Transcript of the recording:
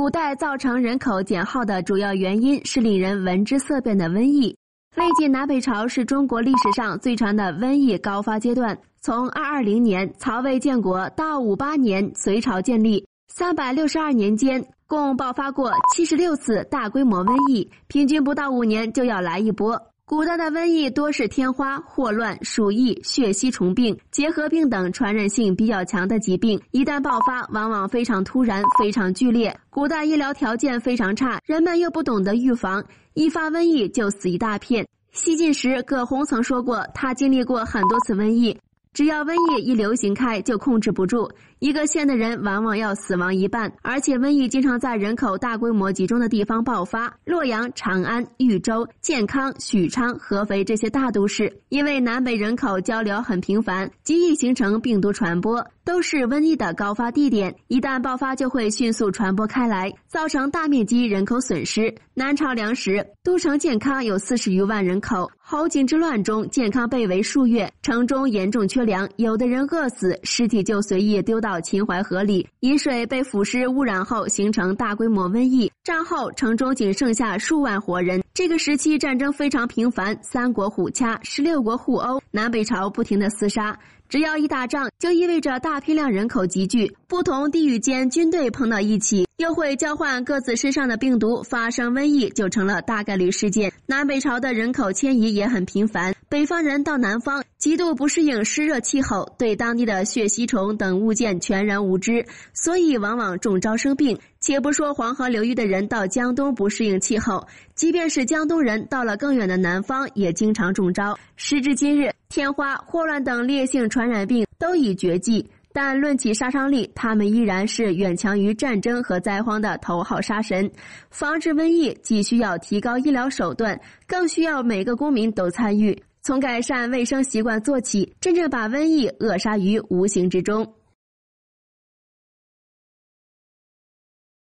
古代造成人口减号的主要原因是令人闻之色变的瘟疫。魏晋南北朝是中国历史上最长的瘟疫高发阶段，从二二零年曹魏建国到五八年隋朝建立，三百六十二年间共爆发过七十六次大规模瘟疫，平均不到五年就要来一波。古代的瘟疫多是天花、霍乱、鼠疫、血吸虫病、结核病等传染性比较强的疾病，一旦爆发，往往非常突然、非常剧烈。古代医疗条件非常差，人们又不懂得预防，一发瘟疫就死一大片。西晋时，葛洪曾说过，他经历过很多次瘟疫。只要瘟疫一流行开，就控制不住，一个县的人往往要死亡一半。而且瘟疫经常在人口大规模集中的地方爆发，洛阳、长安、豫州、建康、许昌、合肥这些大都市，因为南北人口交流很频繁，极易形成病毒传播，都是瘟疫的高发地点。一旦爆发，就会迅速传播开来，造成大面积人口损失。南朝梁时，都城建康有四十余万人口，侯景之乱中，健康被围数月，城中严重缺。粮，有的人饿死，尸体就随意丢到秦淮河里。饮水被腐蚀污染后，形成大规模瘟疫。战后，城中仅剩下数万活人。这个时期战争非常频繁，三国互掐，十六国互殴，南北朝不停的厮杀。只要一打仗，就意味着大批量人口集聚，不同地域间军队碰到一起，又会交换各自身上的病毒，发生瘟疫就成了大概率事件。南北朝的人口迁移也很频繁，北方人到南方，极度不适应湿热气候，对当地的血吸虫等物件全然无知，所以往往中招生病。且不说黄河流域的人到江东不适应气候，即便是江东人到了更远的南方，也经常中招。时至今日，天花、霍乱等烈性传染病都已绝迹，但论起杀伤力，他们依然是远强于战争和灾荒的头号杀神。防治瘟疫既需要提高医疗手段，更需要每个公民都参与，从改善卫生习惯做起，真正把瘟疫扼杀于无形之中。